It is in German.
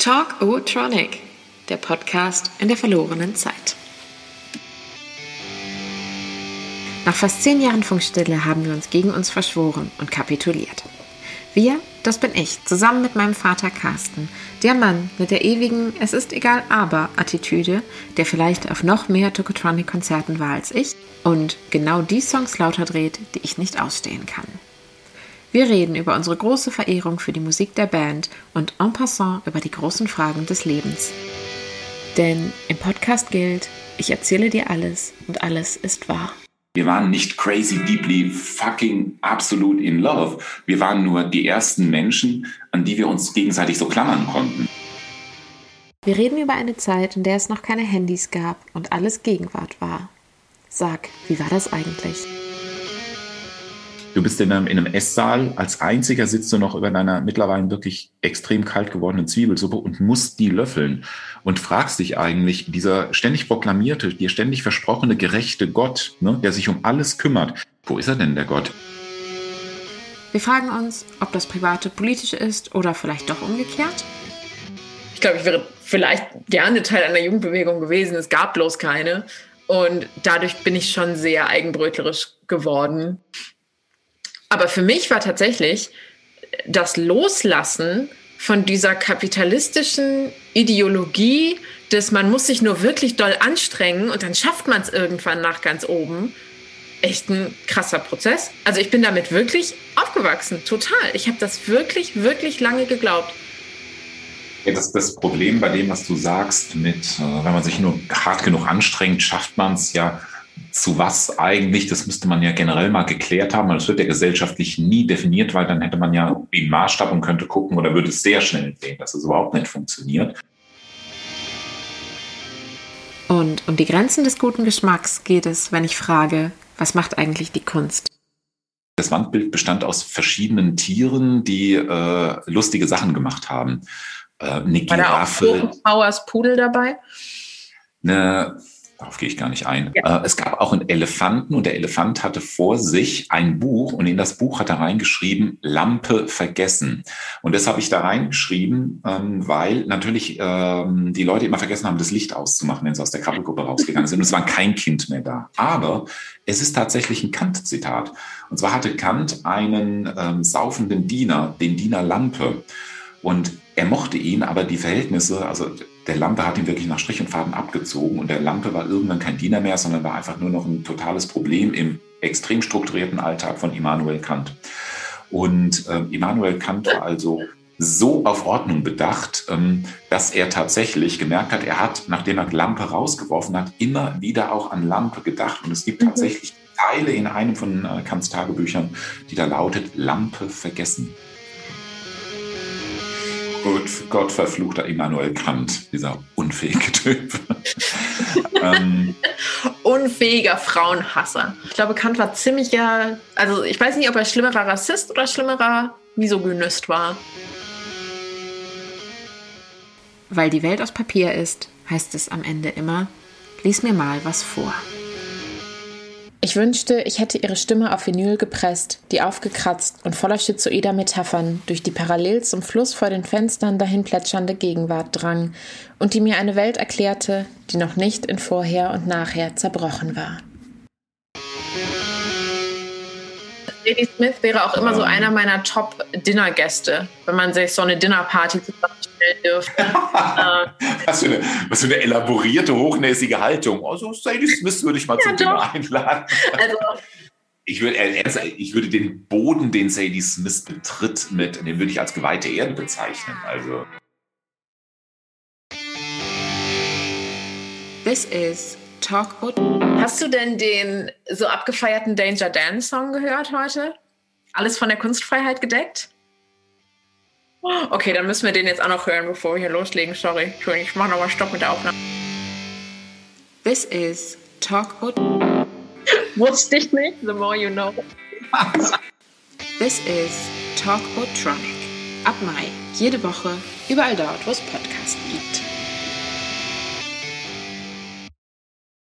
Talk O-Tronic, der Podcast in der verlorenen Zeit. Nach fast zehn Jahren Funkstille haben wir uns gegen uns verschworen und kapituliert. Wir, das bin ich, zusammen mit meinem Vater Carsten, der Mann mit der ewigen Es ist egal aber Attitüde, der vielleicht auf noch mehr Tokotronic-Konzerten war als ich und genau die Songs lauter dreht, die ich nicht ausstehen kann. Wir reden über unsere große Verehrung für die Musik der Band und en passant über die großen Fragen des Lebens. Denn im Podcast gilt, ich erzähle dir alles und alles ist wahr. Wir waren nicht crazy, deeply, fucking, absolut in love. Wir waren nur die ersten Menschen, an die wir uns gegenseitig so klammern konnten. Wir reden über eine Zeit, in der es noch keine Handys gab und alles Gegenwart war. Sag, wie war das eigentlich? Du bist in einem, in einem Esssaal, als einziger sitzt du noch über deiner mittlerweile wirklich extrem kalt gewordenen Zwiebelsuppe und musst die löffeln und fragst dich eigentlich, dieser ständig proklamierte, dir ständig versprochene gerechte Gott, ne, der sich um alles kümmert, wo ist er denn, der Gott? Wir fragen uns, ob das Private politisch ist oder vielleicht doch umgekehrt. Ich glaube, ich wäre vielleicht gerne Teil einer Jugendbewegung gewesen. Es gab bloß keine. Und dadurch bin ich schon sehr eigenbrötlerisch geworden. Aber für mich war tatsächlich das Loslassen von dieser kapitalistischen Ideologie, dass man muss sich nur wirklich doll anstrengen und dann schafft man es irgendwann nach ganz oben, echt ein krasser Prozess. Also ich bin damit wirklich aufgewachsen, total. Ich habe das wirklich, wirklich lange geglaubt. Ja, das, das Problem bei dem, was du sagst, mit, äh, wenn man sich nur hart genug anstrengt, schafft man es ja zu was eigentlich, das müsste man ja generell mal geklärt haben, das wird ja gesellschaftlich nie definiert, weil dann hätte man ja einen Maßstab und könnte gucken oder würde es sehr schnell sehen, dass es überhaupt nicht funktioniert. Und um die Grenzen des guten Geschmacks geht es, wenn ich frage, was macht eigentlich die Kunst? Das Wandbild bestand aus verschiedenen Tieren, die äh, lustige Sachen gemacht haben. Äh, eine Giraffe. War da auch Powers Pudel dabei? Eine Darauf gehe ich gar nicht ein. Ja. Äh, es gab auch einen Elefanten und der Elefant hatte vor sich ein Buch und in das Buch hat er reingeschrieben, Lampe vergessen. Und das habe ich da reingeschrieben, ähm, weil natürlich ähm, die Leute immer vergessen haben, das Licht auszumachen, wenn sie aus der Krabbelgruppe rausgegangen sind. Und es war kein Kind mehr da. Aber es ist tatsächlich ein Kant-Zitat. Und zwar hatte Kant einen ähm, saufenden Diener, den Diener Lampe. Und er mochte ihn, aber die Verhältnisse, also der Lampe hat ihn wirklich nach Strich und Faden abgezogen und der Lampe war irgendwann kein Diener mehr, sondern war einfach nur noch ein totales Problem im extrem strukturierten Alltag von Immanuel Kant. Und äh, Immanuel Kant war also so auf Ordnung bedacht, ähm, dass er tatsächlich gemerkt hat, er hat, nachdem er Lampe rausgeworfen hat, immer wieder auch an Lampe gedacht. Und es gibt mhm. tatsächlich Teile in einem von äh, Kants Tagebüchern, die da lautet Lampe vergessen. Gut, Gott verfluchter Immanuel Kant, dieser unfähige Typ. ähm, Unfähiger Frauenhasser. Ich glaube, Kant war ziemlicher, also ich weiß nicht, ob er schlimmerer Rassist oder schlimmerer Misogynist war. Weil die Welt aus Papier ist, heißt es am Ende immer, lies mir mal was vor. Ich wünschte, ich hätte ihre Stimme auf Vinyl gepresst, die aufgekratzt und voller schizoider Metaphern durch die parallel zum Fluss vor den Fenstern dahin plätschernde Gegenwart drang und die mir eine Welt erklärte, die noch nicht in Vorher und Nachher zerbrochen war. Lady Smith wäre auch immer so einer meiner Top-Dinner-Gäste, wenn man sich so eine Dinner-Party zusammenstellen dürfte. was, für eine, was für eine elaborierte, hochnäsige Haltung. Also Sadie Smith würde ich mal ja, zum Dinner einladen. Also, ich würde, ich würde den Boden, den Sadie Smith betritt, mit, den würde ich als geweihte Erde bezeichnen. Also. This is Talkboot. Hast du denn den so abgefeierten Danger Dan Song gehört heute? Alles von der Kunstfreiheit gedeckt? Okay, dann müssen wir den jetzt auch noch hören, bevor wir hier loslegen. Sorry, ich mache nochmal Stopp mit der Aufnahme. This is Talkboot. Wusste ich nicht, the more you know. This is Talkboot Tronic. Ab Mai, jede Woche, überall dort, wo es Podcasts gibt.